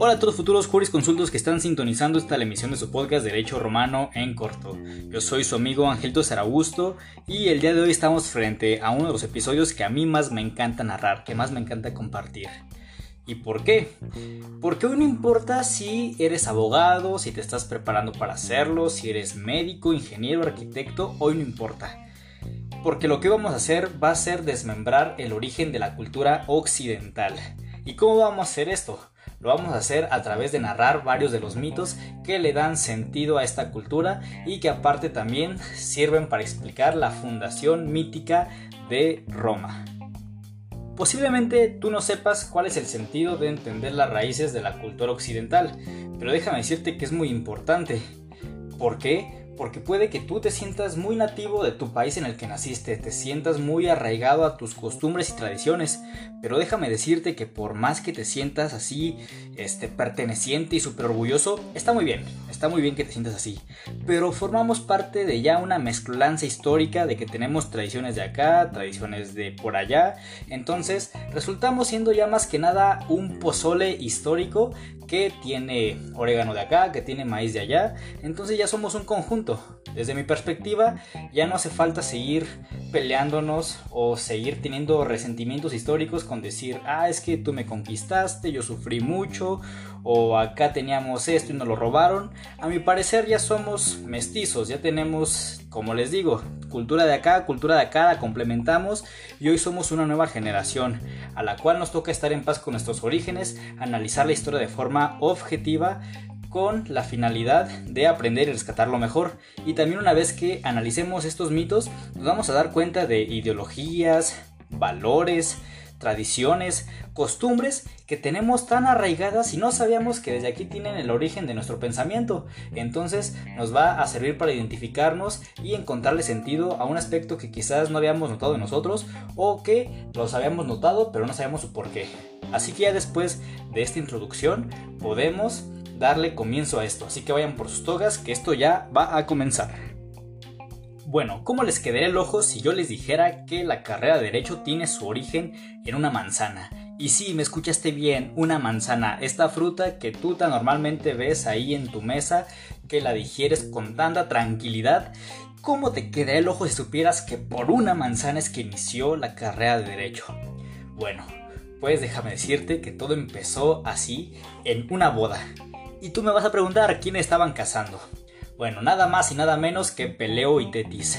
Hola a todos futuros jurisconsultos que están sintonizando esta emisión de su podcast Derecho Romano en corto. Yo soy su amigo Angelito Saragusto y el día de hoy estamos frente a uno de los episodios que a mí más me encanta narrar, que más me encanta compartir. ¿Y por qué? Porque hoy no importa si eres abogado, si te estás preparando para hacerlo, si eres médico, ingeniero, arquitecto, hoy no importa. Porque lo que vamos a hacer va a ser desmembrar el origen de la cultura occidental. ¿Y cómo vamos a hacer esto? Lo vamos a hacer a través de narrar varios de los mitos que le dan sentido a esta cultura y que aparte también sirven para explicar la fundación mítica de Roma. Posiblemente tú no sepas cuál es el sentido de entender las raíces de la cultura occidental, pero déjame decirte que es muy importante. ¿Por qué? Porque puede que tú te sientas muy nativo de tu país en el que naciste, te sientas muy arraigado a tus costumbres y tradiciones, pero déjame decirte que por más que te sientas así, este, perteneciente y súper orgulloso, está muy bien, está muy bien que te sientas así, pero formamos parte de ya una mezclanza histórica de que tenemos tradiciones de acá, tradiciones de por allá, entonces resultamos siendo ya más que nada un pozole histórico que tiene orégano de acá, que tiene maíz de allá, entonces ya somos un conjunto. Desde mi perspectiva, ya no hace falta seguir peleándonos o seguir teniendo resentimientos históricos con decir, ah, es que tú me conquistaste, yo sufrí mucho, o acá teníamos esto y nos lo robaron. A mi parecer ya somos mestizos, ya tenemos, como les digo, cultura de acá, cultura de acá, la complementamos y hoy somos una nueva generación a la cual nos toca estar en paz con nuestros orígenes, analizar la historia de forma objetiva con la finalidad de aprender y rescatar lo mejor. Y también una vez que analicemos estos mitos, nos vamos a dar cuenta de ideologías, valores, tradiciones, costumbres que tenemos tan arraigadas y no sabíamos que desde aquí tienen el origen de nuestro pensamiento. Entonces nos va a servir para identificarnos y encontrarle sentido a un aspecto que quizás no habíamos notado en nosotros o que los habíamos notado pero no sabíamos su por qué. Así que ya después de esta introducción podemos darle comienzo a esto. Así que vayan por sus togas que esto ya va a comenzar. Bueno, ¿cómo les quedaría el ojo si yo les dijera que la carrera de Derecho tiene su origen en una manzana? Y sí, me escuchaste bien, una manzana, esta fruta que tú tan normalmente ves ahí en tu mesa, que la digieres con tanta tranquilidad. ¿Cómo te quedaría el ojo si supieras que por una manzana es que inició la carrera de Derecho? Bueno, pues déjame decirte que todo empezó así en una boda. Y tú me vas a preguntar quién estaban casando. Bueno, nada más y nada menos que Peleo y Tetis.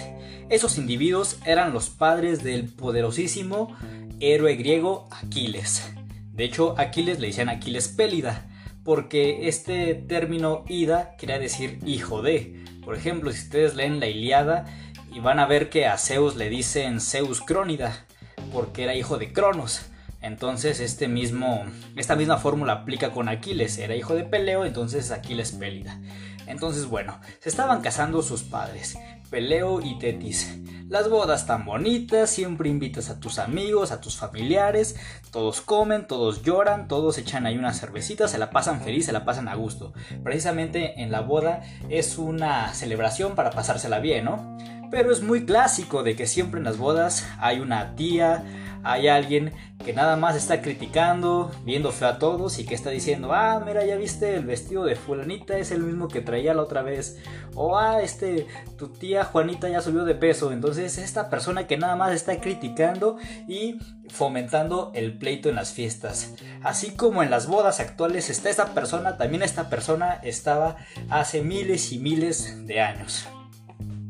Esos individuos eran los padres del poderosísimo héroe griego Aquiles. De hecho, Aquiles le decían Aquiles Pélida, porque este término ida quería decir hijo de. Por ejemplo, si ustedes leen la Iliada y van a ver que a Zeus le dicen Zeus Crónida, porque era hijo de Cronos. Entonces este mismo, esta misma fórmula aplica con Aquiles, era hijo de Peleo, entonces Aquiles Pélida. Entonces bueno, se estaban casando sus padres, Peleo y Tetis. Las bodas tan bonitas, siempre invitas a tus amigos, a tus familiares, todos comen, todos lloran, todos echan ahí una cervecita, se la pasan feliz, se la pasan a gusto. Precisamente en la boda es una celebración para pasársela bien, ¿no? Pero es muy clásico de que siempre en las bodas hay una tía, hay alguien que nada más está criticando, viendo feo a todos y que está diciendo, ah, mira, ya viste el vestido de fulanita, es el mismo que traía la otra vez. O, ah, este, tu tía Juanita ya subió de peso. Entonces, esta persona que nada más está criticando y fomentando el pleito en las fiestas. Así como en las bodas actuales está esta persona, también esta persona estaba hace miles y miles de años.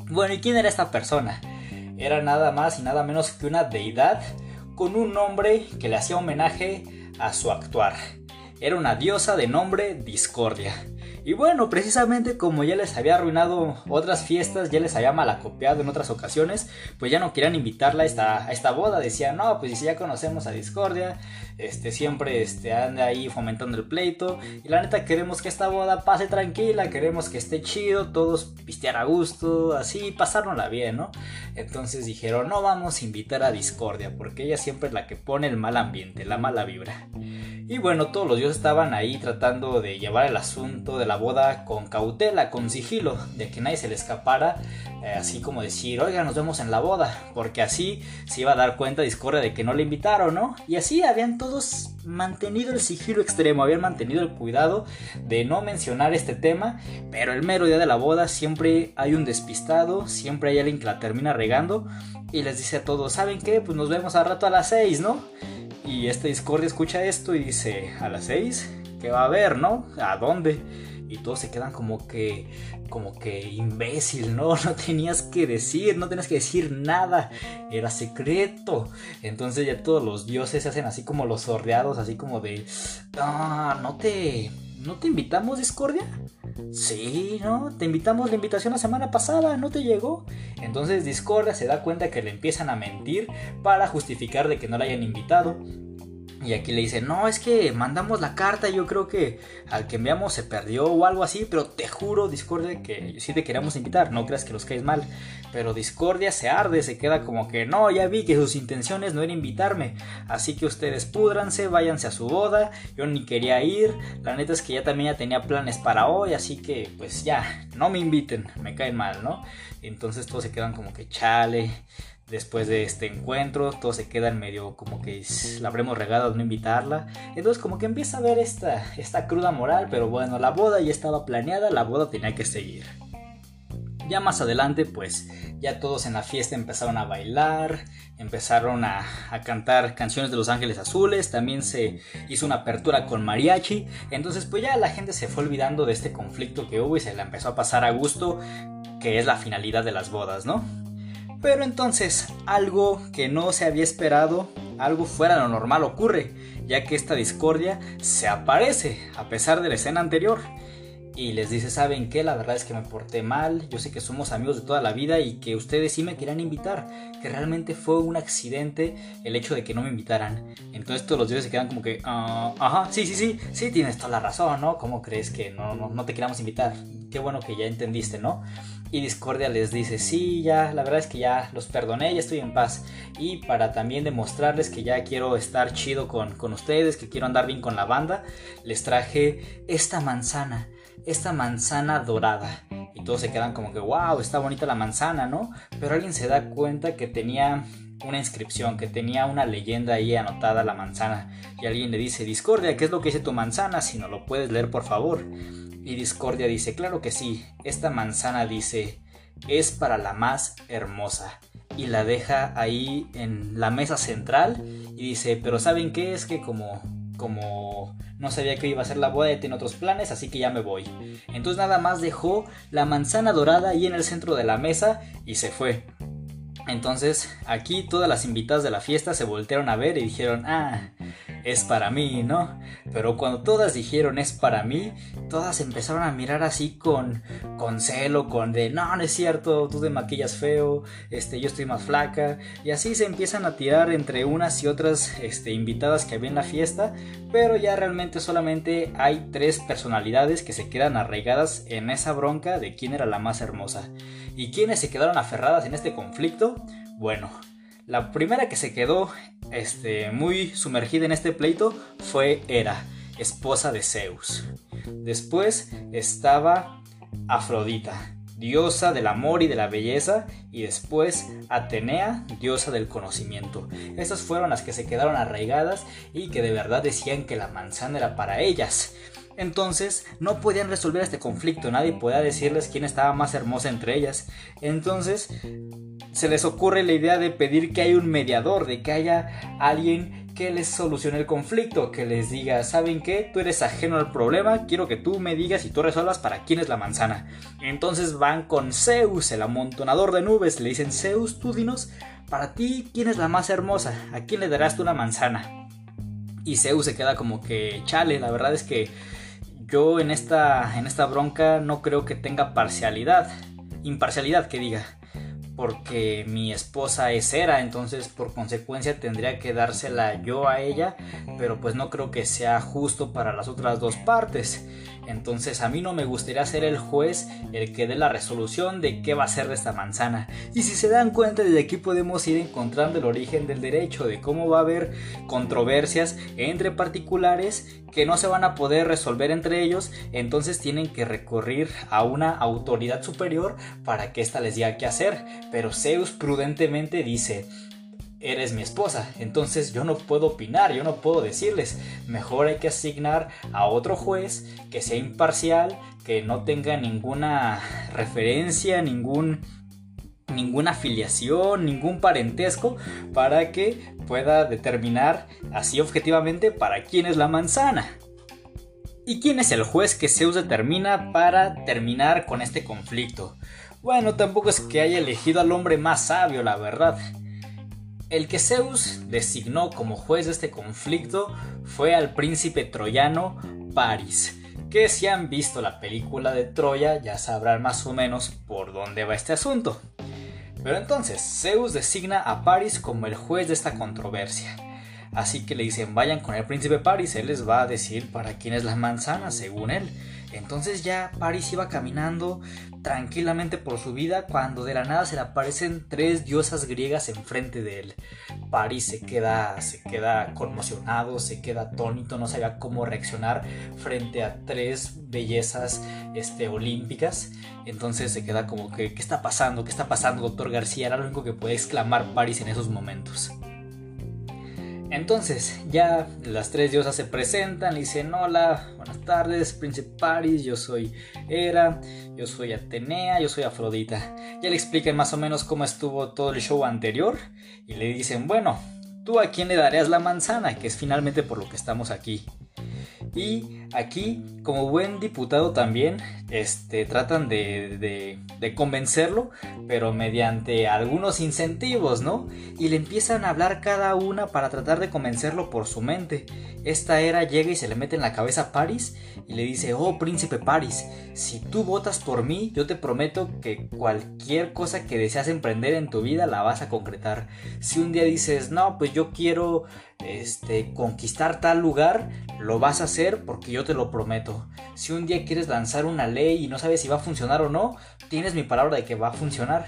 Bueno, ¿y quién era esta persona? Era nada más y nada menos que una deidad con un nombre que le hacía homenaje a su actuar. Era una diosa de nombre Discordia. Y bueno, precisamente como ya les había arruinado otras fiestas, ya les había malacopiado en otras ocasiones, pues ya no querían invitarla a esta, boda. Decían, no, pues si ya conocemos a Discordia, este, siempre este, anda ahí fomentando el pleito. Y la neta queremos que esta boda pase tranquila, queremos que esté chido, todos pistear a gusto, así, pasárnosla bien, ¿no? Entonces dijeron, no vamos a invitar a Discordia, porque ella siempre es la que pone el mal ambiente, la mala vibra. Y bueno, todos los dioses estaban ahí tratando de llevar el asunto la boda con cautela, con sigilo, de que nadie se le escapara, eh, así como decir, oiga, nos vemos en la boda, porque así se iba a dar cuenta Discordia de que no le invitaron, ¿no? Y así habían todos mantenido el sigilo extremo, habían mantenido el cuidado de no mencionar este tema, pero el mero día de la boda siempre hay un despistado, siempre hay alguien que la termina regando y les dice a todos, ¿saben qué? Pues nos vemos al rato a las 6, ¿no? Y este Discordia escucha esto y dice, ¿a las 6? ¿Qué va a haber, no? ¿A dónde? Y todos se quedan como que, como que imbécil, ¿no? No tenías que decir, no tenías que decir nada, era secreto. Entonces ya todos los dioses se hacen así como los sordeados, así como de, ah, no te, no te invitamos Discordia. Sí, ¿no? Te invitamos la invitación la semana pasada, ¿no te llegó? Entonces Discordia se da cuenta que le empiezan a mentir para justificar de que no la hayan invitado. Y aquí le dice, no, es que mandamos la carta yo creo que al que enviamos se perdió o algo así, pero te juro, Discordia, que sí te queremos invitar, no creas que los caes mal. Pero Discordia se arde, se queda como que, no, ya vi que sus intenciones no eran invitarme, así que ustedes púdranse, váyanse a su boda, yo ni quería ir, la neta es que ya también ya tenía planes para hoy, así que pues ya, no me inviten, me caen mal, ¿no? Entonces todos se quedan como que chale después de este encuentro, todo se queda en medio como que la habremos regado al no invitarla. Entonces como que empieza a ver esta, esta cruda moral, pero bueno, la boda ya estaba planeada, la boda tenía que seguir. Ya más adelante, pues ya todos en la fiesta empezaron a bailar, empezaron a, a, cantar canciones de Los Ángeles Azules, también se hizo una apertura con mariachi, entonces pues ya la gente se fue olvidando de este conflicto que hubo y se la empezó a pasar a gusto, que es la finalidad de las bodas, ¿no? Pero entonces algo que no se había esperado, algo fuera de lo normal ocurre, ya que esta discordia se aparece a pesar de la escena anterior. Y les dice, ¿saben qué? La verdad es que me porté mal, yo sé que somos amigos de toda la vida y que ustedes sí me querían invitar, que realmente fue un accidente el hecho de que no me invitaran. Entonces todos los dioses se quedan como que, ah, ajá, sí, sí, sí, sí, tienes toda la razón, ¿no? ¿Cómo crees que no, no, no te queríamos invitar? Qué bueno que ya entendiste, ¿no? Y Discordia les dice, sí, ya, la verdad es que ya los perdoné, ya estoy en paz. Y para también demostrarles que ya quiero estar chido con, con ustedes, que quiero andar bien con la banda, les traje esta manzana, esta manzana dorada. Y todos se quedan como que, wow, está bonita la manzana, ¿no? Pero alguien se da cuenta que tenía una inscripción, que tenía una leyenda ahí anotada la manzana. Y alguien le dice, Discordia, ¿qué es lo que dice tu manzana? Si no lo puedes leer, por favor. Y Discordia dice, claro que sí, esta manzana dice, es para la más hermosa. Y la deja ahí en la mesa central y dice, pero ¿saben qué? Es que como, como no sabía que iba a ser la boda y tiene otros planes, así que ya me voy. Entonces nada más dejó la manzana dorada ahí en el centro de la mesa y se fue. Entonces aquí todas las invitadas de la fiesta se voltearon a ver y dijeron, ah, es para mí, ¿no? Pero cuando todas dijeron es para mí, todas empezaron a mirar así con, con celo, con de, no, no es cierto, tú te maquillas feo, este, yo estoy más flaca, y así se empiezan a tirar entre unas y otras este, invitadas que había en la fiesta, pero ya realmente solamente hay tres personalidades que se quedan arraigadas en esa bronca de quién era la más hermosa. ¿Y quiénes se quedaron aferradas en este conflicto? Bueno, la primera que se quedó este, muy sumergida en este pleito fue Hera, esposa de Zeus. Después estaba Afrodita, diosa del amor y de la belleza, y después Atenea, diosa del conocimiento. Estas fueron las que se quedaron arraigadas y que de verdad decían que la manzana era para ellas. Entonces no podían resolver este conflicto, nadie podía decirles quién estaba más hermosa entre ellas. Entonces se les ocurre la idea de pedir que haya un mediador, de que haya alguien que les solucione el conflicto, que les diga, ¿saben qué? Tú eres ajeno al problema, quiero que tú me digas y tú resuelvas para quién es la manzana. Entonces van con Zeus, el amontonador de nubes, le dicen, Zeus, tú dinos, para ti, ¿quién es la más hermosa? ¿A quién le darás tú una manzana? Y Zeus se queda como que, chale, la verdad es que yo en esta, en esta bronca no creo que tenga parcialidad, imparcialidad que diga porque mi esposa es Hera, entonces por consecuencia tendría que dársela yo a ella, pero pues no creo que sea justo para las otras dos partes. Entonces a mí no me gustaría ser el juez el que dé la resolución de qué va a ser de esta manzana. Y si se dan cuenta, desde aquí podemos ir encontrando el origen del derecho, de cómo va a haber controversias entre particulares que no se van a poder resolver entre ellos, entonces tienen que recurrir a una autoridad superior para que ésta les diga qué hacer. Pero Zeus prudentemente dice, eres mi esposa, entonces yo no puedo opinar, yo no puedo decirles, mejor hay que asignar a otro juez que sea imparcial, que no tenga ninguna referencia, ningún ninguna afiliación, ningún parentesco para que pueda determinar así objetivamente para quién es la manzana. ¿Y quién es el juez que Zeus determina para terminar con este conflicto? Bueno, tampoco es que haya elegido al hombre más sabio, la verdad. El que Zeus designó como juez de este conflicto fue al príncipe troyano Paris, que si han visto la película de Troya ya sabrán más o menos por dónde va este asunto. Pero entonces, Zeus designa a Paris como el juez de esta controversia. Así que le dicen, vayan con el príncipe Paris, él les va a decir para quién es la manzana, según él. Entonces ya Paris iba caminando tranquilamente por su vida cuando de la nada se le aparecen tres diosas griegas enfrente de él. Paris se queda, se queda conmocionado, se queda atónito, no sabía cómo reaccionar frente a tres bellezas este, olímpicas. Entonces se queda como que, ¿qué está pasando? ¿Qué está pasando, doctor García? Era lo único que puede exclamar Paris en esos momentos. Entonces, ya las tres diosas se presentan, y dicen, hola, buenas tardes, príncipe Paris, yo soy Hera, yo soy Atenea, yo soy Afrodita. Ya le explican más o menos cómo estuvo todo el show anterior y le dicen, bueno, ¿tú a quién le darías la manzana? Que es finalmente por lo que estamos aquí. Y aquí, como buen diputado también, este, tratan de, de, convencerlo, pero mediante algunos incentivos, ¿no? Y le empiezan a hablar cada una para tratar de convencerlo por su mente. Esta era llega y se le mete en la cabeza a Paris y le dice, oh príncipe Paris, si tú votas por mí, yo te prometo que cualquier cosa que deseas emprender en tu vida la vas a concretar. Si un día dices, no, pues yo quiero este, conquistar tal lugar, lo vas a hacer porque yo te lo prometo. Si un día quieres lanzar una ley y no sabes si va a funcionar o no, tienes mi palabra de que va a funcionar.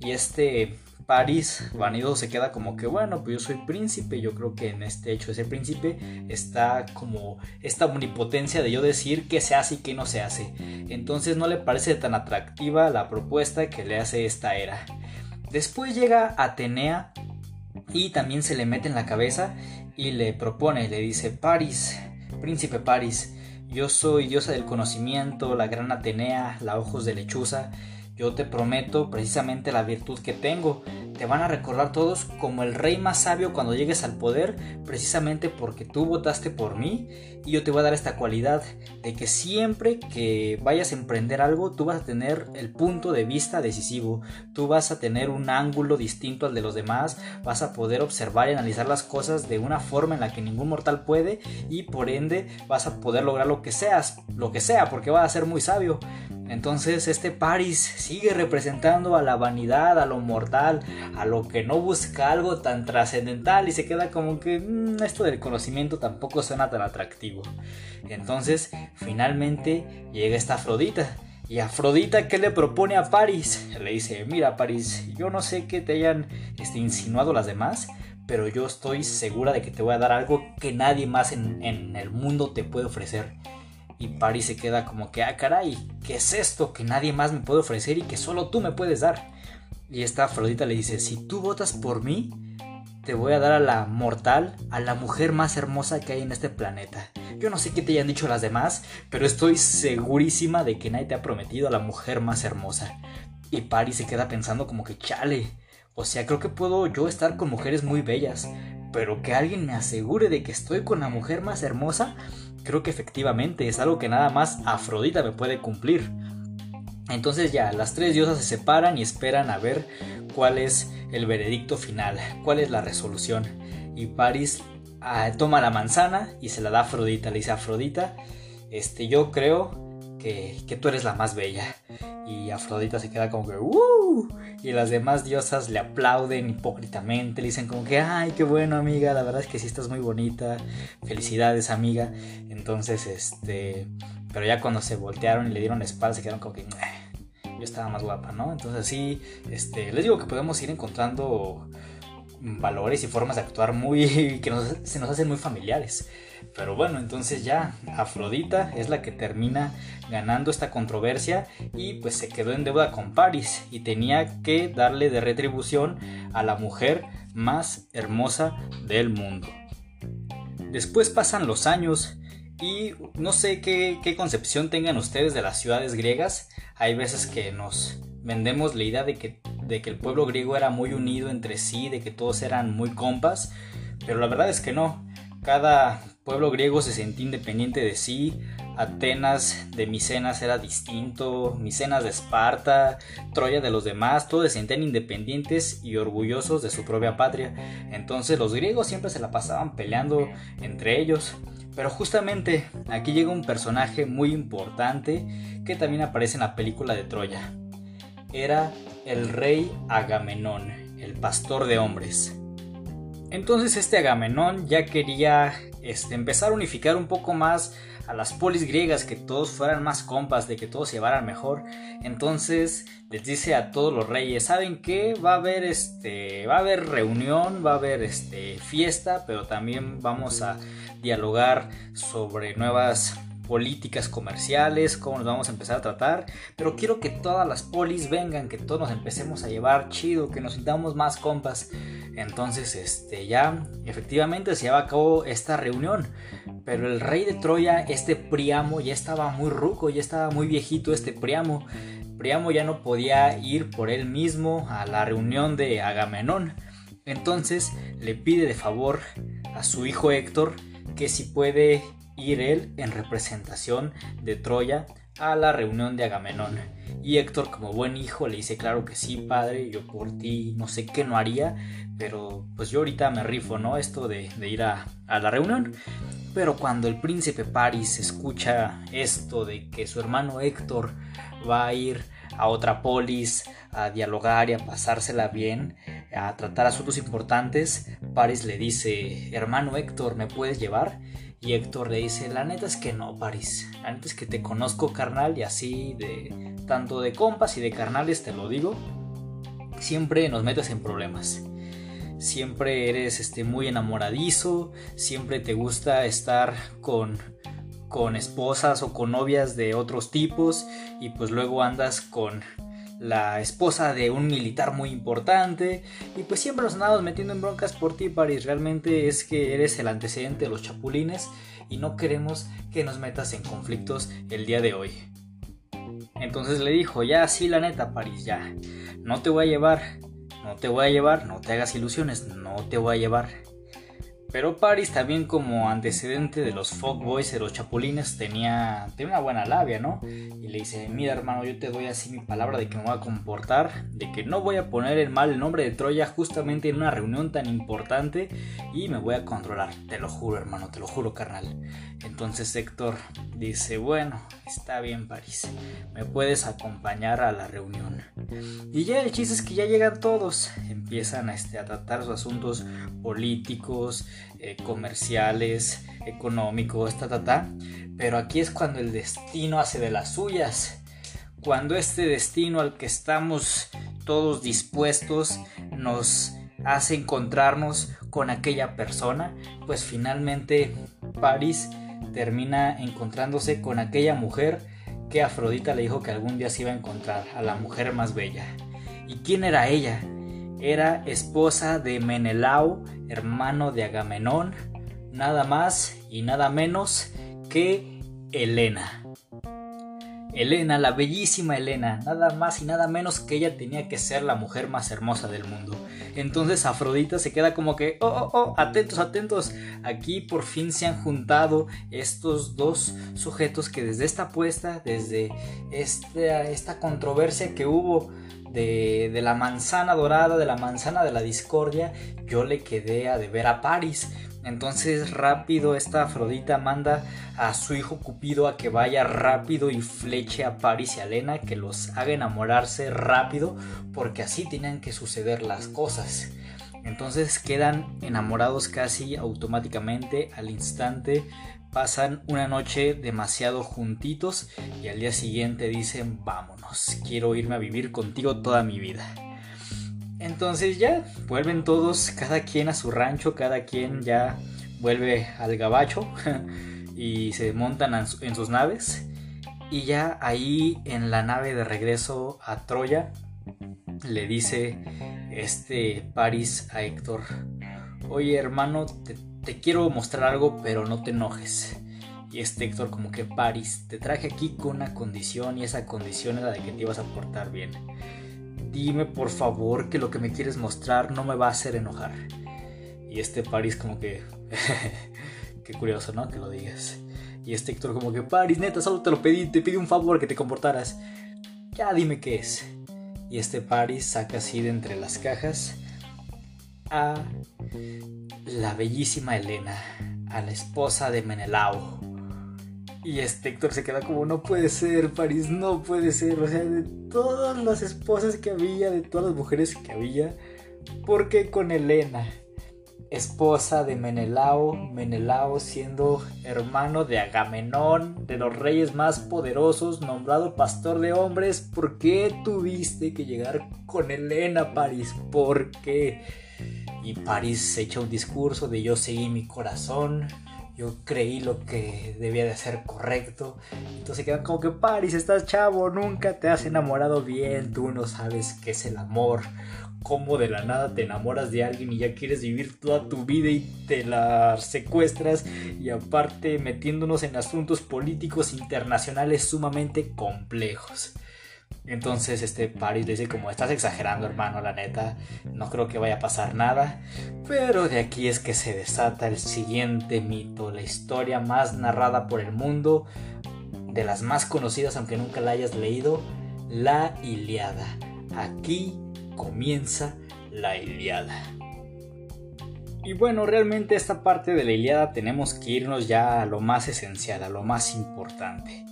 Y este París vanido se queda como que bueno, pues yo soy príncipe, yo creo que en este hecho ese príncipe está como esta omnipotencia de yo decir qué se hace y qué no se hace. Entonces no le parece tan atractiva la propuesta que le hace esta era. Después llega Atenea y también se le mete en la cabeza y le propone, le dice, París, príncipe París, yo soy diosa del conocimiento, la gran Atenea, la ojos de lechuza, yo te prometo precisamente la virtud que tengo. Te van a recordar todos como el rey más sabio cuando llegues al poder, precisamente porque tú votaste por mí. Y yo te voy a dar esta cualidad de que siempre que vayas a emprender algo, tú vas a tener el punto de vista decisivo. Tú vas a tener un ángulo distinto al de los demás. Vas a poder observar y analizar las cosas de una forma en la que ningún mortal puede. Y por ende vas a poder lograr lo que seas, lo que sea, porque vas a ser muy sabio. Entonces este Paris sigue representando a la vanidad, a lo mortal, a lo que no busca algo tan trascendental y se queda como que mm, esto del conocimiento tampoco suena tan atractivo. Entonces finalmente llega esta Afrodita. ¿Y Afrodita qué le propone a Paris? Le dice, mira Paris, yo no sé qué te hayan este, insinuado las demás, pero yo estoy segura de que te voy a dar algo que nadie más en, en el mundo te puede ofrecer. Y Paris se queda como que, ah, caray, ¿qué es esto que nadie más me puede ofrecer y que solo tú me puedes dar? Y esta Afrodita le dice, si tú votas por mí, te voy a dar a la mortal, a la mujer más hermosa que hay en este planeta. Yo no sé qué te hayan dicho las demás, pero estoy segurísima de que nadie te ha prometido a la mujer más hermosa. Y Paris se queda pensando como que chale. O sea, creo que puedo yo estar con mujeres muy bellas, pero que alguien me asegure de que estoy con la mujer más hermosa, creo que efectivamente es algo que nada más Afrodita me puede cumplir. Entonces ya, las tres diosas se separan y esperan a ver cuál es el veredicto final, cuál es la resolución. Y Paris ah, toma la manzana y se la da a Afrodita. Le dice a Afrodita, este, yo creo que, que tú eres la más bella. Y Afrodita se queda como que, ¡uh! Y las demás diosas le aplauden hipócritamente, le dicen como que, ¡ay, qué bueno, amiga! La verdad es que sí estás muy bonita. Felicidades, amiga. Entonces, este. Pero ya cuando se voltearon y le dieron espalda, se quedaron como que, yo estaba más guapa, ¿no? Entonces, sí, este, les digo que podemos ir encontrando valores y formas de actuar muy que se nos hacen muy familiares. Pero bueno, entonces ya Afrodita es la que termina ganando esta controversia y pues se quedó en deuda con Paris y tenía que darle de retribución a la mujer más hermosa del mundo. Después pasan los años y no sé qué, qué concepción tengan ustedes de las ciudades griegas. Hay veces que nos vendemos la idea de que, de que el pueblo griego era muy unido entre sí, de que todos eran muy compas, pero la verdad es que no. Cada pueblo griego se sentía independiente de sí. Atenas de Micenas era distinto, Micenas de Esparta, Troya de los demás, todos se sentían independientes y orgullosos de su propia patria. Entonces los griegos siempre se la pasaban peleando entre ellos. Pero justamente aquí llega un personaje muy importante que también aparece en la película de Troya. Era el rey Agamenón, el pastor de hombres. Entonces este Agamenón ya quería este, empezar a unificar un poco más a las polis griegas, que todos fueran más compas, de que todos llevaran mejor. Entonces les dice a todos los reyes, ¿saben qué? Va a haber este, va a haber reunión, va a haber este fiesta, pero también vamos a dialogar sobre nuevas políticas comerciales, cómo nos vamos a empezar a tratar, pero quiero que todas las polis vengan, que todos nos empecemos a llevar chido, que nos sintamos más compas. Entonces, este, ya efectivamente se lleva a cabo esta reunión, pero el rey de Troya, este Priamo, ya estaba muy ruco, ya estaba muy viejito este Priamo. Priamo ya no podía ir por él mismo a la reunión de Agamenón. Entonces le pide de favor a su hijo Héctor que si puede ir él en representación de Troya a la reunión de Agamenón. Y Héctor, como buen hijo, le dice, claro que sí, padre, yo por ti no sé qué no haría, pero pues yo ahorita me rifo, ¿no? Esto de, ir a, a, la reunión. Pero cuando el príncipe Paris escucha esto de que su hermano Héctor va a ir a otra polis a dialogar y a pasársela bien, a tratar asuntos importantes, Paris le dice, hermano Héctor, ¿me puedes llevar? Y Héctor le dice, la neta es que no, Paris. La neta es que te conozco carnal y así de tanto de compas y de carnales te lo digo. Siempre nos metes en problemas. Siempre eres este, muy enamoradizo, siempre te gusta estar con, con esposas o con novias de otros tipos y pues luego andas con la esposa de un militar muy importante y pues siempre nos andamos metiendo en broncas por ti Paris. Realmente es que eres el antecedente de los chapulines y no queremos que nos metas en conflictos el día de hoy. Entonces le dijo ya sí la neta Paris ya. No te voy a llevar no te voy a llevar no te hagas ilusiones no te voy a llevar pero Paris también como antecedente de los Fogboys de los Chapulines tenía, tenía una buena labia, ¿no? Y le dice, mira hermano, yo te doy así mi palabra de que me voy a comportar, de que no voy a poner en mal el nombre de Troya justamente en una reunión tan importante y me voy a controlar, te lo juro hermano, te lo juro carnal. Entonces Héctor dice, bueno, está bien Paris, me puedes acompañar a la reunión. Y ya el chiste es que ya llegan todos, empiezan a, este, a tratar sus asuntos políticos, eh, comerciales, económicos, ta, ta, ta. Pero aquí es cuando el destino hace de las suyas. Cuando este destino al que estamos todos dispuestos nos hace encontrarnos con aquella persona, pues finalmente París termina encontrándose con aquella mujer que Afrodita le dijo que algún día se iba a encontrar, a la mujer más bella. ¿Y quién era ella? Era esposa de Menelao, hermano de Agamenón, nada más y nada menos que Helena. Helena, la bellísima Helena, nada más y nada menos que ella tenía que ser la mujer más hermosa del mundo. Entonces Afrodita se queda como que, oh, oh, oh, atentos, atentos, aquí por fin se han juntado estos dos sujetos que desde esta apuesta, desde esta, esta controversia que hubo de, la manzana dorada, de la manzana de la discordia, yo le quedé a deber a Paris. Entonces rápido esta Afrodita manda a su hijo Cupido a que vaya rápido y fleche a Paris y a Lena, que los haga enamorarse rápido, porque así tenían que suceder las cosas. Entonces quedan enamorados casi automáticamente al instante, pasan una noche demasiado juntitos y al día siguiente dicen vámonos, quiero irme a vivir contigo toda mi vida. Entonces ya vuelven todos, cada quien a su rancho, cada quien ya vuelve al gabacho y se montan en sus naves. Y ya ahí en la nave de regreso a Troya le dice este Paris a Héctor, oye hermano, te, te quiero mostrar algo pero no te enojes. Y este Héctor como que Paris, te traje aquí con una condición y esa condición era de que te ibas a portar bien dime por favor que lo que me quieres mostrar no me va a hacer enojar. Y este Paris como que... Qué curioso, ¿no? Que lo digas. Y este Héctor como que, Paris, neta, solo te lo pedí, te pedí un favor que te comportaras. Ya dime qué es. Y este Paris saca así de entre las cajas a la bellísima Elena, a la esposa de Menelao y este Héctor se queda como, no puede ser, París, no puede ser. O sea, de todas las esposas que había, de todas las mujeres que había, ¿por qué con Elena? Esposa de Menelao, Menelao siendo hermano de Agamenón, de los reyes más poderosos, nombrado pastor de hombres, ¿por qué tuviste que llegar con Elena, París? ¿Por qué? Y París se echa un discurso de yo seguí mi corazón, yo creí lo que debía de ser correcto. Entonces quedan como que Paris, estás chavo, nunca te has enamorado bien, tú no sabes qué es el amor, cómo de la nada te enamoras de alguien y ya quieres vivir toda tu vida y te la secuestras y aparte metiéndonos en asuntos políticos internacionales sumamente complejos. Entonces este Paris le dice como estás exagerando hermano, la neta, no creo que vaya a pasar nada. Pero de aquí es que se desata el siguiente mito, la historia más narrada por el mundo, de las más conocidas aunque nunca la hayas leído, la Iliada. Aquí comienza la Iliada. Y bueno, realmente esta parte de la Iliada tenemos que irnos ya a lo más esencial, a lo más importante.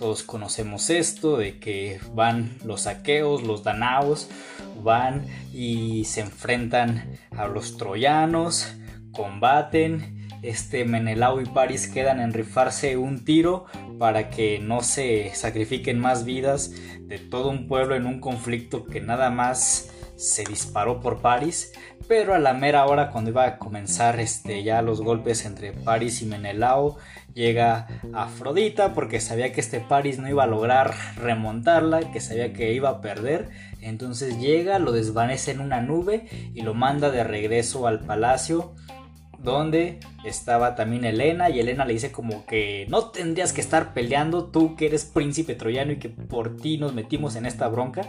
Todos conocemos esto de que van los saqueos, los danaos, van y se enfrentan a los troyanos, combaten, este Menelao y Paris quedan en rifarse un tiro para que no se sacrifiquen más vidas de todo un pueblo en un conflicto que nada más se disparó por Paris, pero a la mera hora cuando iba a comenzar este ya los golpes entre Paris y Menelao, llega Afrodita porque sabía que este Paris no iba a lograr remontarla, que sabía que iba a perder. Entonces llega, lo desvanece en una nube y lo manda de regreso al palacio donde estaba también Elena y Elena le dice como que no tendrías que estar peleando tú que eres príncipe troyano y que por ti nos metimos en esta bronca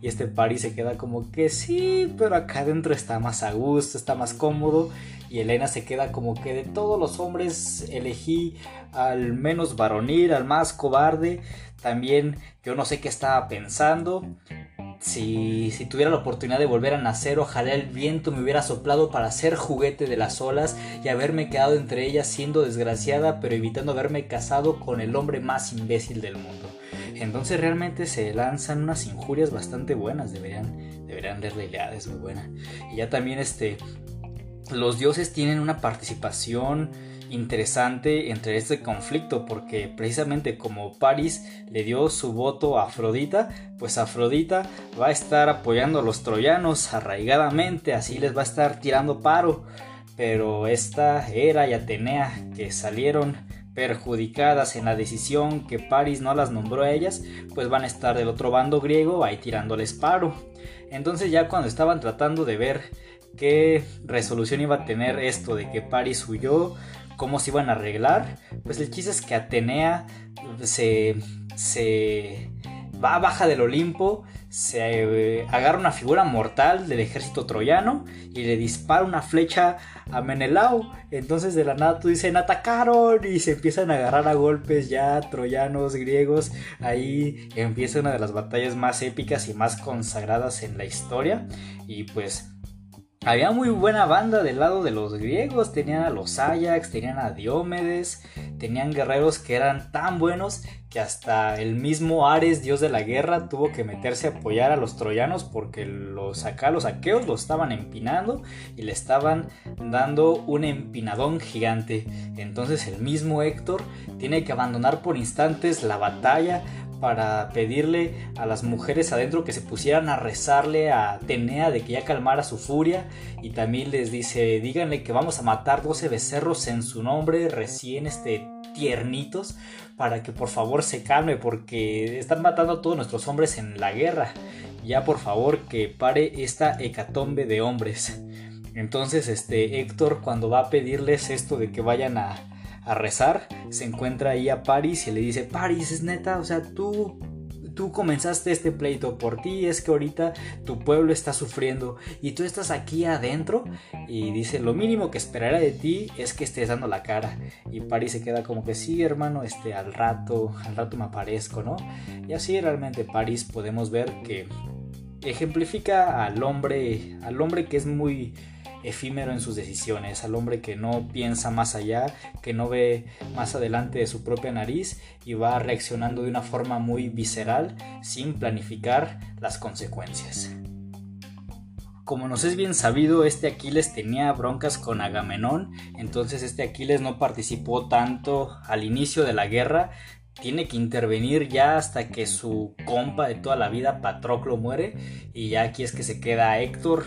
y este Paris se queda como que sí, pero acá adentro está más a gusto, está más cómodo y Elena se queda como que de todos los hombres elegí al menos varonil, al más cobarde, también yo no sé qué estaba pensando, si, si, tuviera la oportunidad de volver a nacer, ojalá el viento me hubiera soplado para ser juguete de las olas y haberme quedado entre ellas siendo desgraciada, pero evitando haberme casado con el hombre más imbécil del mundo. Entonces realmente se lanzan unas injurias bastante buenas, deberían, deberían leer la es muy buena. Y ya también este, los dioses tienen una participación interesante entre este conflicto porque precisamente como Paris le dio su voto a Afrodita, pues Afrodita va a estar apoyando a los troyanos arraigadamente, así les va a estar tirando paro. Pero esta Hera y Atenea que salieron perjudicadas en la decisión que Paris no las nombró a ellas, pues van a estar del otro bando griego ahí tirándoles paro. Entonces ya cuando estaban tratando de ver qué resolución iba a tener esto de que Paris huyó, cómo se iban a arreglar, pues el chiste es que Atenea se, se va baja del Olimpo, se eh, agarra una figura mortal del ejército troyano y le dispara una flecha a Menelao. Entonces de la nada tú dicen atacaron y se empiezan a agarrar a golpes ya troyanos, griegos. Ahí empieza una de las batallas más épicas y más consagradas en la historia. Y pues había muy buena banda del lado de los griegos. Tenían a los Ajax, tenían a Diomedes, tenían guerreros que eran tan buenos que hasta el mismo Ares, dios de la guerra, tuvo que meterse a apoyar a los troyanos porque los acá los aqueos lo estaban empinando y le estaban dando un empinadón gigante. Entonces el mismo Héctor tiene que abandonar por instantes la batalla para pedirle a las mujeres adentro que se pusieran a rezarle a Atenea de que ya calmara su furia. Y también les dice díganle que vamos a matar 12 becerros en su nombre recién este tiernitos para que por favor se calme porque están matando a todos nuestros hombres en la guerra. Ya por favor que pare esta hecatombe de hombres. Entonces este Héctor cuando va a pedirles esto de que vayan a a rezar, se encuentra ahí a Paris y le dice, Paris, es neta, o sea, tú tú comenzaste este pleito por ti, es que ahorita tu pueblo está sufriendo y tú estás aquí adentro y dice, lo mínimo que esperará de ti es que estés dando la cara. Y Paris se queda como que sí, hermano, este, al rato, al rato me aparezco, ¿no? Y así realmente Paris podemos ver que ejemplifica al hombre, al hombre que es muy efímero en sus decisiones, al hombre que no piensa más allá, que no ve más adelante de su propia nariz y va reaccionando de una forma muy visceral sin planificar las consecuencias. Como nos es bien sabido, este Aquiles tenía broncas con Agamenón, entonces este Aquiles no participó tanto al inicio de la guerra, tiene que intervenir ya hasta que su compa de toda la vida, Patroclo, muere. Y ya aquí es que se queda Héctor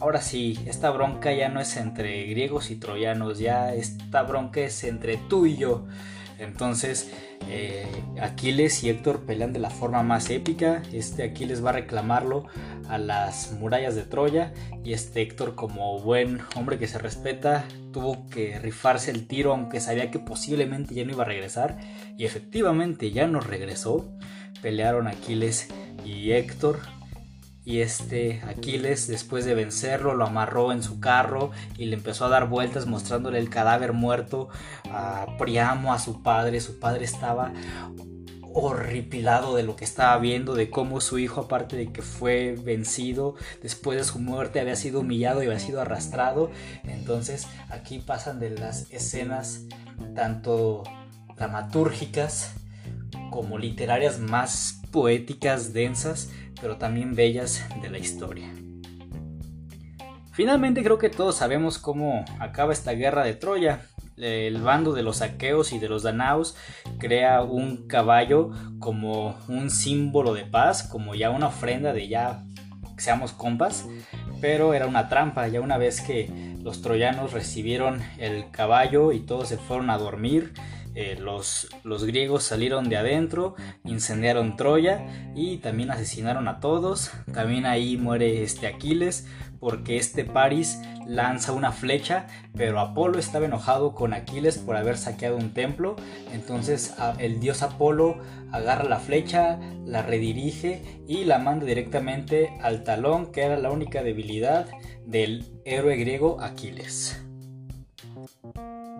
Ahora sí, esta bronca ya no es entre griegos y troyanos, ya esta bronca es entre tú y yo. Entonces, eh, Aquiles y Héctor pelean de la forma más épica. Este Aquiles va a reclamarlo a las murallas de Troya. Y este Héctor, como buen hombre que se respeta, tuvo que rifarse el tiro, aunque sabía que posiblemente ya no iba a regresar. Y efectivamente ya no regresó. Pelearon Aquiles y Héctor y este Aquiles después de vencerlo lo amarró en su carro y le empezó a dar vueltas mostrándole el cadáver muerto a Priamo, a su padre. Su padre estaba horripilado de lo que estaba viendo, de cómo su hijo, aparte de que fue vencido, después de su muerte había sido humillado y había sido arrastrado. Entonces aquí pasan de las escenas tanto dramatúrgicas como literarias más poéticas, densas, pero también bellas de la historia. Finalmente creo que todos sabemos cómo acaba esta guerra de Troya. El bando de los aqueos y de los danaos crea un caballo como un símbolo de paz, como ya una ofrenda de ya seamos compas, pero era una trampa. Ya una vez que los troyanos recibieron el caballo y todos se fueron a dormir, eh, los, los, griegos salieron de adentro, incendiaron Troya y también asesinaron a todos. También ahí muere este Aquiles porque este Paris lanza una flecha, pero Apolo estaba enojado con Aquiles por haber saqueado un templo. Entonces el dios Apolo agarra la flecha, la redirige y la manda directamente al talón, que era la única debilidad del héroe griego Aquiles.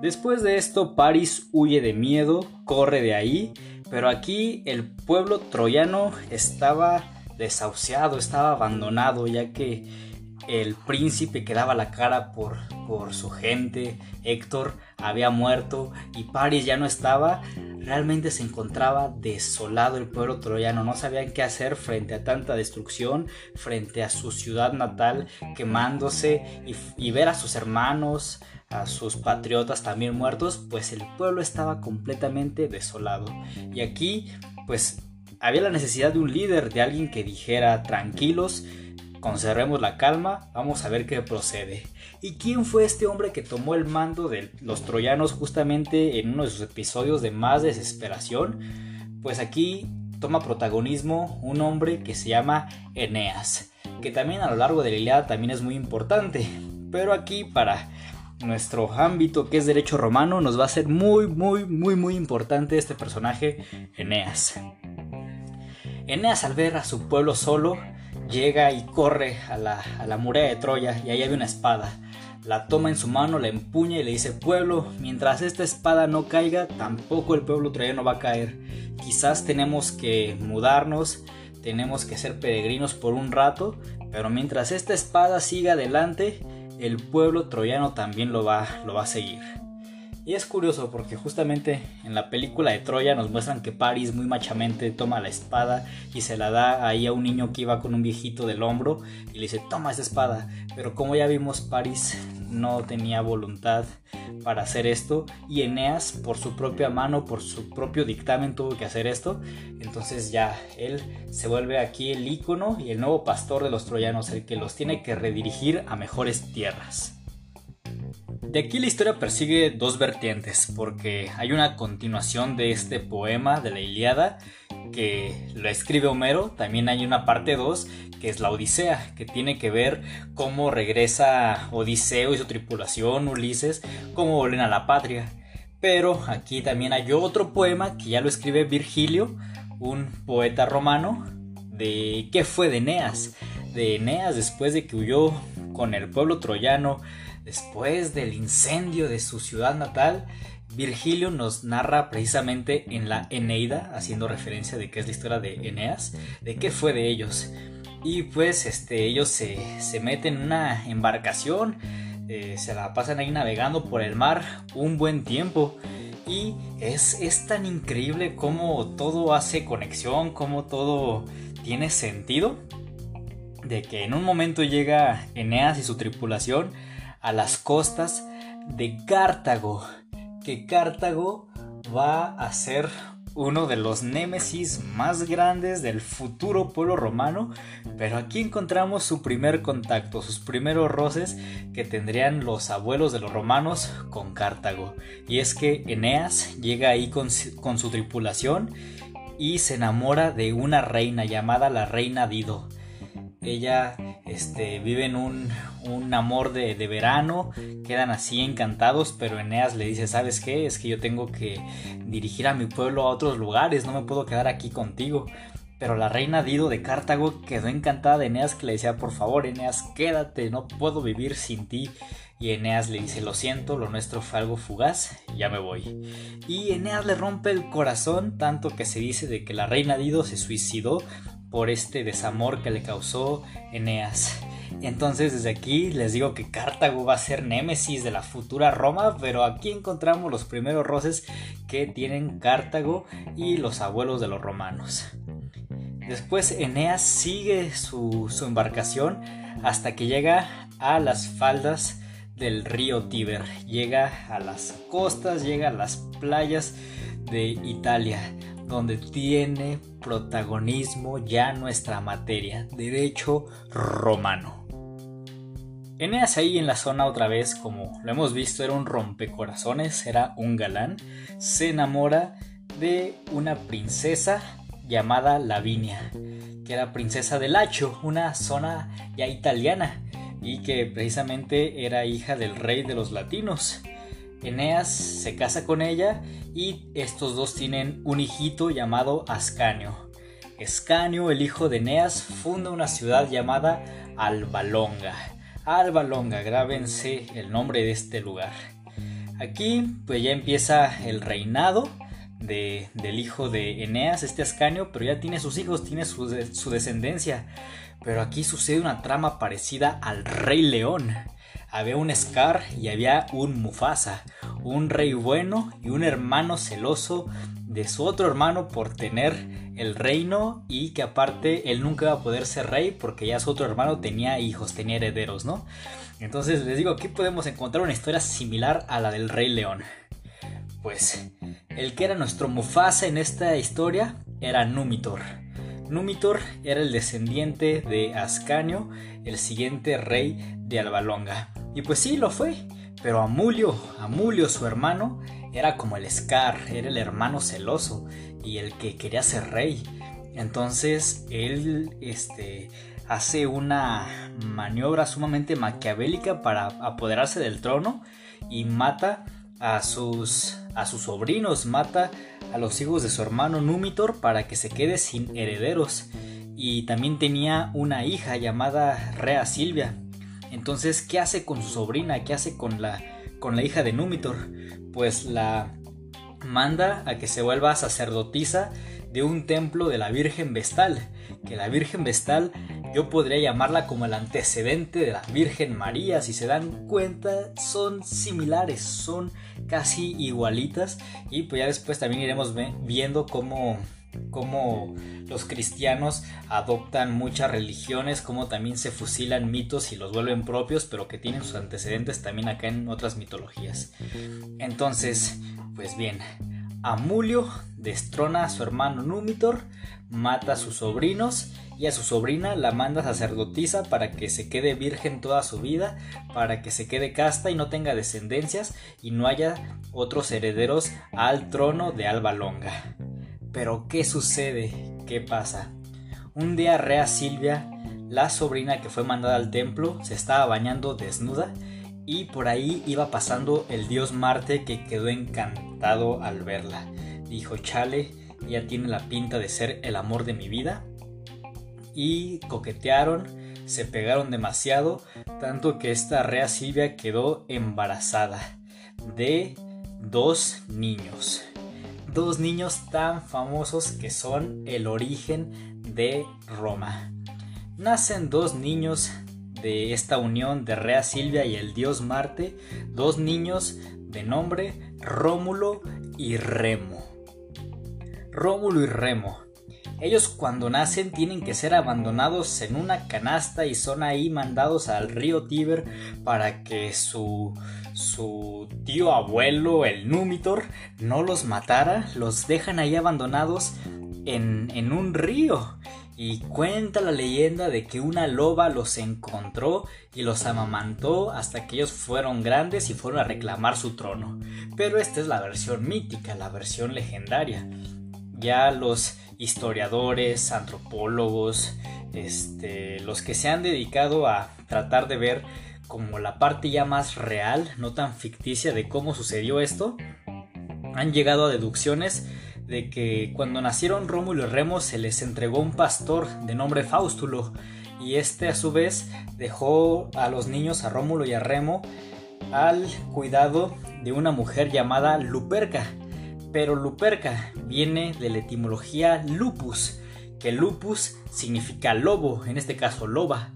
Después de esto, Paris huye de miedo, corre de ahí, pero aquí el pueblo troyano estaba desahuciado, estaba abandonado, ya que el príncipe que daba la cara por, por su gente, Héctor, había muerto y Paris ya no estaba, realmente se encontraba desolado el pueblo troyano, no sabían qué hacer frente a tanta destrucción, frente a su ciudad natal quemándose y, y ver a sus hermanos, a sus patriotas también muertos, pues el pueblo estaba completamente desolado. Y aquí, pues había la necesidad de un líder, de alguien que dijera tranquilos, conservemos la calma, vamos a ver qué procede. ¿Y quién fue este hombre que tomó el mando de los troyanos justamente en uno de sus episodios de más desesperación? Pues aquí toma protagonismo un hombre que se llama Eneas, que también a lo largo de la Ilíada también es muy importante. Pero aquí para nuestro ámbito que es derecho romano nos va a ser muy muy muy muy importante este personaje Eneas. Eneas al ver a su pueblo solo llega y corre a la, a la muralla de Troya y ahí hay una espada. La toma en su mano, la empuña y le dice pueblo, mientras esta espada no caiga, tampoco el pueblo troyano va a caer. Quizás tenemos que mudarnos, tenemos que ser peregrinos por un rato, Pero mientras esta espada siga adelante, el pueblo troyano también lo va, lo va a seguir. Y es curioso porque justamente en la película de Troya nos muestran que Paris muy machamente toma la espada y se la da ahí a un niño que iba con un viejito del hombro y le dice toma esa espada. Pero como ya vimos Paris no tenía voluntad para hacer esto y Eneas por su propia mano, por su propio dictamen tuvo que hacer esto. Entonces ya él se vuelve aquí el ícono y el nuevo pastor de los troyanos, el que los tiene que redirigir a mejores tierras. De aquí la historia persigue dos vertientes, porque hay una continuación de este poema de la Iliada que lo escribe Homero, también hay una parte 2 que es la Odisea, que tiene que ver cómo regresa Odiseo y su tripulación, Ulises, cómo vuelven a la patria. Pero aquí también hay otro poema que ya lo escribe Virgilio, un poeta romano, de qué fue de Eneas. De Eneas después de que huyó con el pueblo troyano Después del incendio de su ciudad natal, Virgilio nos narra precisamente en la Eneida, haciendo referencia de que es la historia de Eneas, de qué fue de ellos. Y pues este, ellos se, meten en una embarcación, eh, se la pasan ahí navegando por el mar un buen tiempo. Y es, es tan increíble cómo todo hace conexión, cómo todo tiene sentido. De que en un momento llega Eneas y su tripulación a las costas de Cartago, que Cartago va a ser uno de los némesis más grandes del futuro pueblo romano, pero aquí encontramos su primer contacto, sus primeros roces que tendrían los abuelos de los romanos con Cartago. Y es que Eneas llega ahí con, con su tripulación y se enamora de una reina llamada la reina Dido. Ella este, viven un, un amor de, de, verano, quedan así encantados, pero Eneas le dice, ¿sabes qué? Es que yo tengo que dirigir a mi pueblo a otros lugares, no me puedo quedar aquí contigo. Pero la reina Dido de Cartago quedó encantada de Eneas que le decía, por favor Eneas, quédate, no puedo vivir sin ti. Y Eneas le dice, lo siento, lo nuestro fue algo fugaz, ya me voy. Y Eneas le rompe el corazón, tanto que se dice de que la reina Dido se suicidó por este desamor que le causó Eneas. Entonces desde aquí les digo que Cartago va a ser némesis de la futura Roma, pero aquí encontramos los primeros roces que tienen Cartago y los abuelos de los romanos. Después Eneas sigue su, su embarcación hasta que llega a las faldas del río Tíber, llega a las costas, llega a las playas de Italia donde tiene protagonismo ya nuestra materia, derecho romano. Eneas ahí en la zona otra vez, como lo hemos visto, era un rompecorazones, era un galán, se enamora de una princesa llamada Lavinia, que era princesa de Lacho, una zona ya italiana, y que precisamente era hija del rey de los latinos. Eneas se casa con ella y estos dos tienen un hijito llamado Ascanio. Ascanio, el hijo de Eneas, funda una ciudad llamada Albalonga. Albalonga, grábense el nombre de este lugar. Aquí pues ya empieza el reinado del hijo de Eneas, este Ascanio, pero ya tiene sus hijos, tiene su descendencia. Pero aquí sucede una trama parecida al Rey León había un Scar y había un Mufasa, un rey bueno y un hermano celoso de su otro hermano por tener el reino y que aparte él nunca iba a poder ser rey porque ya su otro hermano tenía hijos, tenía herederos, ¿no? Entonces les digo, aquí podemos encontrar una historia similar a la del rey león. Pues el que era nuestro Mufasa en esta historia era Numitor. Numitor era el descendiente de Ascanio, el siguiente rey de Albalonga. Y pues sí, lo fue. Pero Amulio, Amulio, su hermano, era como el Scar, era el hermano celoso y el que quería ser rey. Entonces él este, hace una maniobra sumamente maquiavélica para apoderarse del trono y mata a sus, a sus sobrinos, mata a los hijos de su hermano Numitor para que se quede sin herederos. Y también tenía una hija llamada Rea Silvia, entonces, ¿qué hace con su sobrina? ¿Qué hace con la, con la hija de Númitor? Pues la manda a que se vuelva sacerdotisa de un templo de la Virgen Vestal, que la Virgen Vestal yo podría llamarla como el antecedente de la Virgen María. Si se dan cuenta, son similares, son casi igualitas. Y pues ya después también iremos viendo cómo, cómo los cristianos adoptan muchas religiones, cómo también se fusilan mitos y los vuelven propios, pero que tienen sus antecedentes también acá en otras mitologías. Entonces, pues bien, Amulio destrona a su hermano Númitor, mata a sus sobrinos y a su sobrina la manda sacerdotisa para que se quede virgen toda su vida, para que se quede casta y no tenga descendencias y no haya otros herederos al trono de Alba Longa. Pero ¿qué sucede? ¿Qué pasa? Un día Rea Silvia, la sobrina que fue mandada al templo, se estaba bañando desnuda y por ahí iba pasando el dios Marte que quedó encantado al verla. Dijo, chale, ya tiene la pinta de ser el amor de mi vida y coquetearon, se pegaron demasiado, tanto que esta Rea Silvia quedó embarazada de dos niños. Dos niños tan famosos que son el origen de Roma. Nacen dos niños de esta unión de Rea Silvia y el dios Marte, dos niños de nombre Rómulo y Remo. Rómulo y Remo ellos cuando nacen tienen que ser abandonados en una canasta y son ahí mandados al río Tíber para que su, su tío abuelo, el Númitor, no los matara. Los dejan ahí abandonados en, en un río. Y cuenta la leyenda de que una loba los encontró y los amamantó hasta que ellos fueron grandes y fueron a reclamar su trono. Pero esta es la versión mítica, la versión legendaria. Ya los historiadores, antropólogos, este, los que se han dedicado a tratar de ver como la parte ya más real, no tan ficticia de cómo sucedió esto, han llegado a deducciones de que cuando nacieron Rómulo y Remo se les entregó un pastor de nombre Faustulo y este a su vez dejó a los niños a Rómulo y a Remo al cuidado de una mujer llamada Luperca pero Luperca viene de la etimología lupus, que lupus significa lobo, en este caso loba,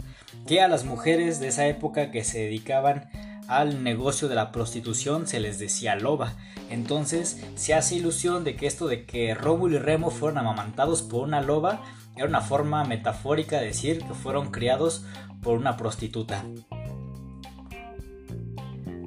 que a las mujeres de esa época que se dedicaban al negocio de la prostitución se les decía loba. Entonces se hace ilusión de que esto de que Rómulo y Remo fueron amamantados por una loba era una forma metafórica de decir que fueron criados por una prostituta.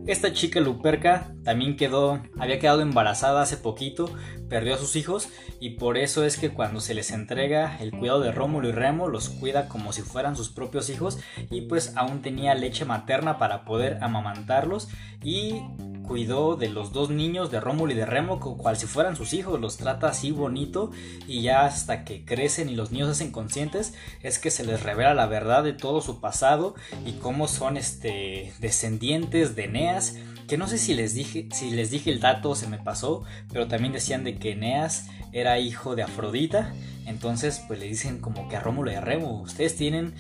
Esta chica Luperca también quedó, había quedado embarazada hace poquito, perdió a sus hijos y por eso es que cuando se les entrega el cuidado de Rómulo y Remo los cuida como si fueran sus propios hijos y pues aún tenía leche materna para poder amamantarlos y cuidó de los dos niños de Rómulo y de Remo cual si fueran sus hijos, los trata así bonito y ya hasta que crecen y los niños hacen conscientes es que se les revela la verdad de todo su pasado y cómo son este descendientes de Eneas, que no sé si les dije si les dije el dato se me pasó, pero también decían de que Eneas era hijo de Afrodita, entonces pues le dicen como que a Rómulo y a Remo, ustedes tienen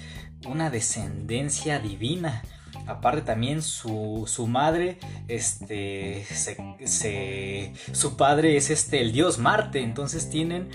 una descendencia divina aparte también su, su madre, este, se, su padre es este, el dios Marte, entonces tienen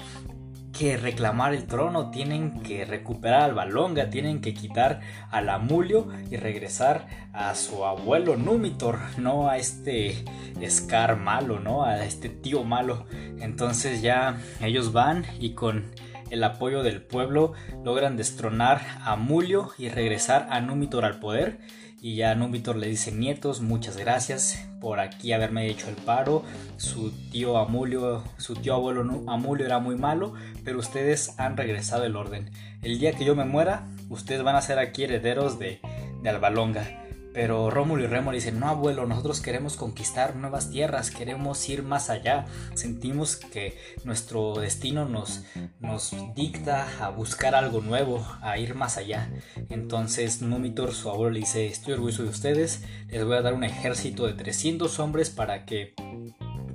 que reclamar el trono, tienen que recuperar al Balonga, tienen que quitar al Amulio y regresar a su abuelo Númitor, no a este Scar malo, ¿no? A este tío malo. Entonces ya ellos van y con el apoyo del pueblo logran destronar a Amulio y regresar a Númitor al poder y ya Númitor le dice nietos, muchas gracias por aquí haberme hecho el paro. Su tío Amulio, su tío abuelo Amulio era muy malo, pero ustedes han regresado el orden. El día que yo me muera, ustedes van a ser aquí herederos de, de Albalonga. Pero Rómulo y Remo dicen, no abuelo, nosotros queremos conquistar nuevas tierras, queremos ir más allá. Sentimos que nuestro destino nos, nos dicta a buscar algo nuevo, a ir más allá. Entonces Númitor, su abuelo, le dice, estoy orgulloso de ustedes, les voy a dar un ejército de 300 hombres para que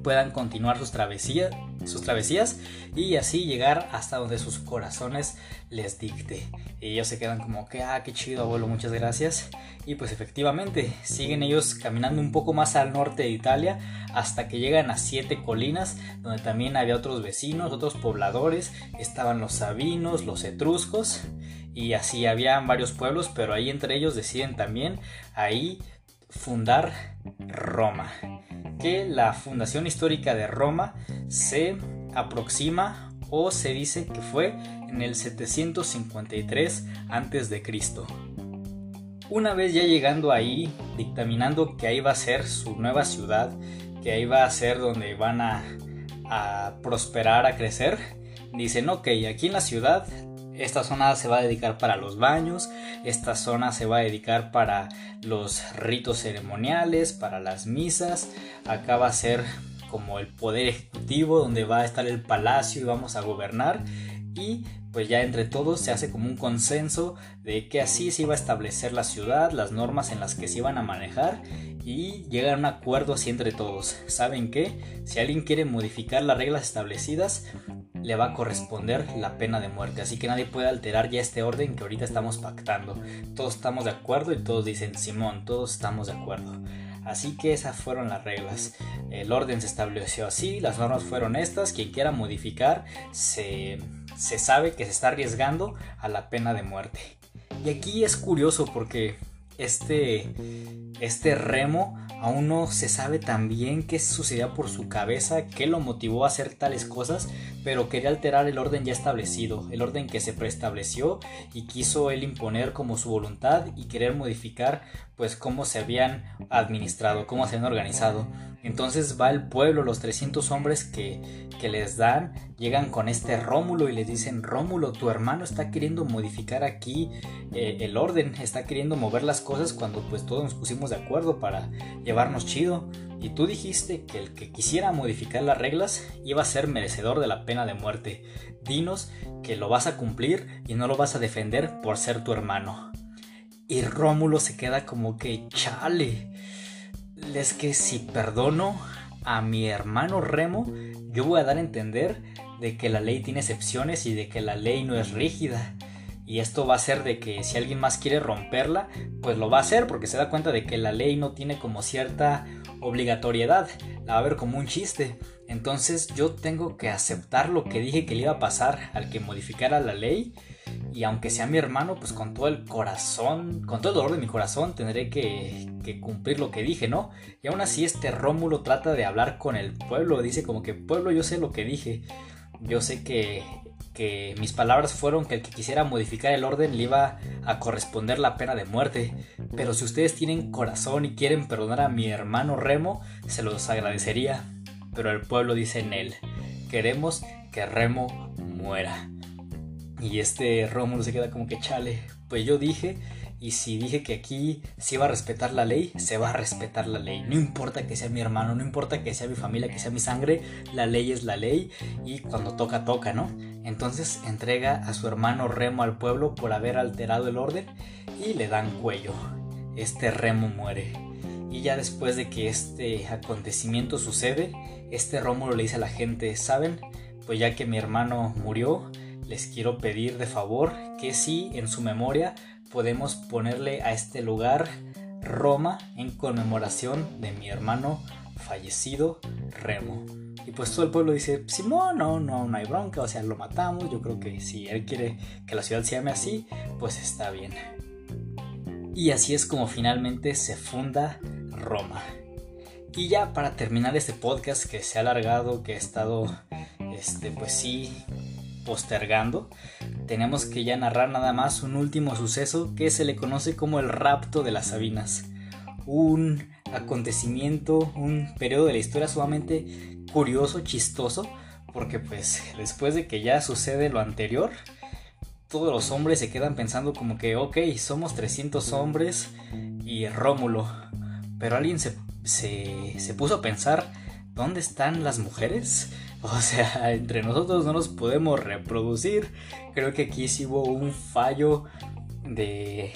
puedan continuar sus travesías sus travesías y así llegar hasta donde sus corazones les dicte. Y ellos se quedan como que, ah, qué chido abuelo, muchas gracias. Y pues efectivamente, siguen ellos caminando un poco más al norte de Italia hasta que llegan a siete colinas, donde también había otros vecinos, otros pobladores, estaban los sabinos, los etruscos, y así habían varios pueblos, pero ahí entre ellos deciden también ahí fundar Roma. Que la fundación histórica de Roma se aproxima o se dice que fue en el 753 a.C. Una vez ya llegando ahí, dictaminando que ahí va a ser su nueva ciudad, que ahí va a ser donde van a, prosperar, a crecer, dicen, ok, aquí en la ciudad esta zona se va a dedicar para los baños, esta zona se va a dedicar para los ritos ceremoniales, para las misas, acá va a ser como el poder ejecutivo donde va a estar el palacio y vamos a gobernar y pues ya entre todos se hace como un consenso de que así se iba a establecer la ciudad, las normas en las que se iban a manejar y llegan a un acuerdo así entre todos. ¿Saben qué? Si alguien quiere modificar las reglas establecidas, le va a corresponder la pena de muerte. Así que nadie puede alterar ya este orden que ahorita estamos pactando. Todos estamos de acuerdo y todos dicen Simón, todos estamos de acuerdo. Así que esas fueron las reglas. El orden se estableció así, las normas fueron estas. Quien quiera modificar se, se sabe que se está arriesgando a la pena de muerte. Y aquí es curioso porque este, este remo aún no se sabe tan bien qué sucedía por su cabeza, qué lo motivó a hacer tales cosas, pero quería alterar el orden ya establecido, el orden que se preestableció y quiso él imponer como su voluntad y querer modificar pues cómo se habían administrado, cómo se habían organizado. Entonces va el pueblo, los 300 hombres que, que les dan, llegan con este Rómulo y les dicen, Rómulo, tu hermano está queriendo modificar aquí eh, el orden, está queriendo mover las cosas cuando pues todos nos pusimos de acuerdo para llevarnos chido. Y tú dijiste que el que quisiera modificar las reglas iba a ser merecedor de la pena de muerte. Dinos que lo vas a cumplir y no lo vas a defender por ser tu hermano. Y Rómulo se queda como que chale. Es que si perdono a mi hermano Remo, yo voy a dar a entender de que la ley tiene excepciones y de que la ley no es rígida. Y esto va a ser de que si alguien más quiere romperla, pues lo va a hacer porque se da cuenta de que la ley no tiene como cierta obligatoriedad, la va a ver como un chiste. Entonces yo tengo que aceptar lo que dije que le iba a pasar al que modificara la ley. Y aunque sea mi hermano, pues con todo el corazón, con todo el dolor de mi corazón, tendré que, cumplir lo que dije, ¿no? Y aún así este Rómulo trata de hablar con el pueblo, dice como que pueblo yo sé lo que dije, yo sé que que mis palabras fueron que el que quisiera modificar el orden le iba a corresponder la pena de muerte. Pero si ustedes tienen corazón y quieren perdonar a mi hermano Remo, se los agradecería. Pero el pueblo dice en él, queremos que Remo muera. Y este Rómulo se queda como que chale. Pues yo dije y si dije que aquí se iba a respetar la ley, se va a respetar la ley. No importa que sea mi hermano, no importa que sea mi familia, que sea mi sangre, la ley es la ley y cuando toca, toca, ¿no? Entonces entrega a su hermano Remo al pueblo por haber alterado el orden y le dan cuello. Este Remo muere. Y ya después de que este acontecimiento sucede, este Rómulo le dice a la gente, ¿saben? Pues ya que mi hermano murió, les quiero pedir de favor que si en su memoria podemos ponerle a este lugar Roma en conmemoración de mi hermano fallecido Remo. Y pues todo el pueblo dice, Simón, no, no, no hay bronca, o sea, lo matamos, yo creo que si él quiere que la ciudad se llame así, pues está bien. Y así es como finalmente se funda Roma. Y ya para terminar este podcast que se ha alargado, que he estado, este, pues sí, postergando, tenemos que ya narrar nada más un último suceso que se le conoce como el rapto de las Sabinas. Un acontecimiento, un periodo de la historia sumamente curioso, chistoso, porque pues después de que ya sucede lo anterior, todos los hombres se quedan pensando como que, ok, somos 300 hombres y Rómulo, pero alguien se, se, se puso a pensar, ¿dónde están las mujeres? O sea, entre nosotros no nos podemos reproducir. Creo que aquí sí hubo un fallo de,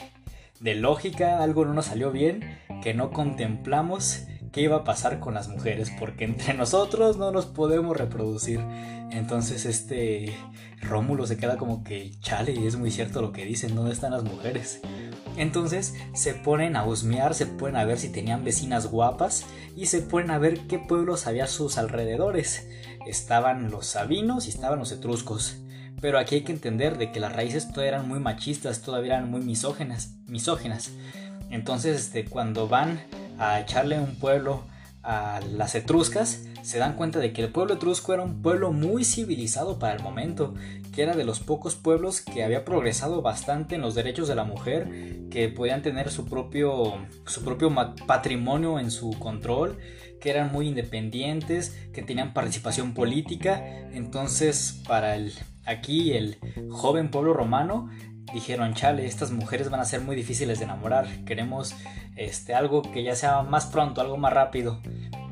de lógica, algo no nos salió bien, que no contemplamos qué iba a pasar con las mujeres, porque entre nosotros no nos podemos reproducir. Entonces este Rómulo se queda como que chale, y es muy cierto lo que dicen, ¿dónde están las mujeres? Entonces se ponen a husmear, se ponen a ver si tenían vecinas guapas y se ponen a ver qué pueblos había a sus alrededores. Estaban los sabinos y estaban los etruscos. Pero aquí hay que entender de que las raíces todavía eran muy machistas, todavía eran muy misógenas, misógenas. Entonces, este, cuando van a echarle un pueblo a las etruscas, se dan cuenta de que el pueblo etrusco era un pueblo muy civilizado para el momento, que era de los pocos pueblos que había progresado bastante en los derechos de la mujer, que podían tener su propio, su propio patrimonio en su control, que eran muy independientes, que tenían participación política. Entonces, para el, aquí el joven pueblo romano, dijeron, chale, estas mujeres van a ser muy difíciles de enamorar, queremos este, algo que ya sea más pronto, algo más rápido.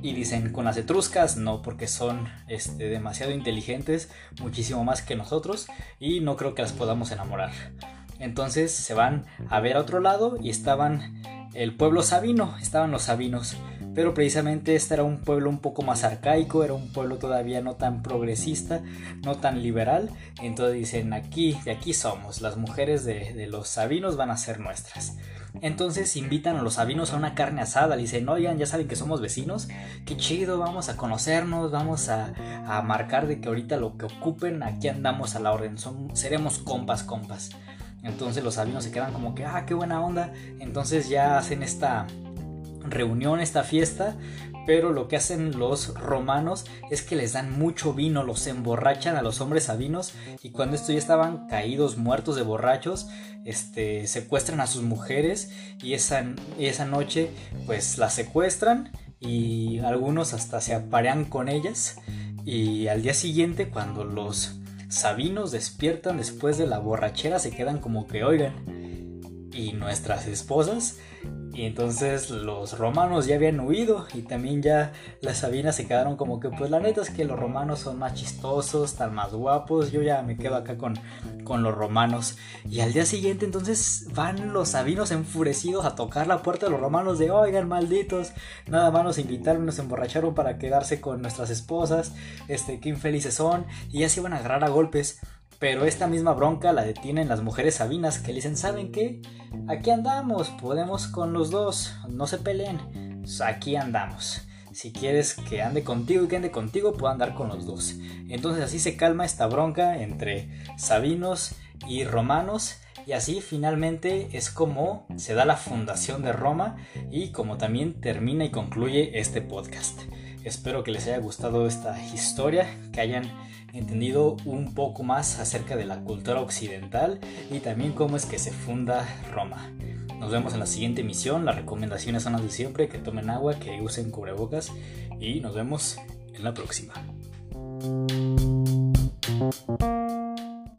Y dicen, con las etruscas no, porque son este, demasiado inteligentes, muchísimo más que nosotros, y no creo que las podamos enamorar. Entonces se van a ver a otro lado y estaban el pueblo sabino, estaban los sabinos pero precisamente este era un pueblo un poco más arcaico, era un pueblo todavía no tan progresista, no tan liberal, entonces dicen aquí, de aquí somos, las mujeres de, los sabinos van a ser nuestras. Entonces invitan a los sabinos a una carne asada, le dicen, oigan, ya saben que somos vecinos, qué chido, vamos a conocernos, vamos a, marcar de que ahorita lo que ocupen, aquí andamos a la orden, son, seremos compas, compas. Entonces los sabinos se quedan como que, ah, qué buena onda. Entonces ya hacen esta, reunión, esta fiesta, pero lo que hacen los romanos es que les dan mucho vino, los emborrachan a los hombres sabinos y cuando estos ya estaban caídos, muertos de borrachos, este, secuestran a sus mujeres y esa, esa noche pues las secuestran y algunos hasta se aparean con ellas y al día siguiente cuando los sabinos despiertan después de la borrachera se quedan como que oigan y nuestras esposas y entonces los romanos ya habían huido y también ya las sabinas se quedaron como que pues la neta es que los romanos son más chistosos, están más guapos, yo ya me quedo acá con, con los romanos. Y al día siguiente entonces van los sabinos enfurecidos a tocar la puerta de los romanos de oigan malditos, nada más nos invitaron, nos emborracharon para quedarse con nuestras esposas, este, qué infelices son y ya se iban a agarrar a golpes. Pero esta misma bronca la detienen las mujeres sabinas que le dicen, ¿saben qué? Aquí andamos, podemos con los dos, no se peleen, aquí andamos. Si quieres que ande contigo y que ande contigo, puedo andar con los dos. Entonces así se calma esta bronca entre sabinos y romanos. Y así finalmente es como se da la fundación de Roma y como también termina y concluye este podcast. Espero que les haya gustado esta historia, que hayan entendido un poco más acerca de la cultura occidental y también cómo es que se funda Roma. Nos vemos en la siguiente emisión. Las recomendaciones son las de siempre, que tomen agua, que usen cubrebocas y nos vemos en la próxima.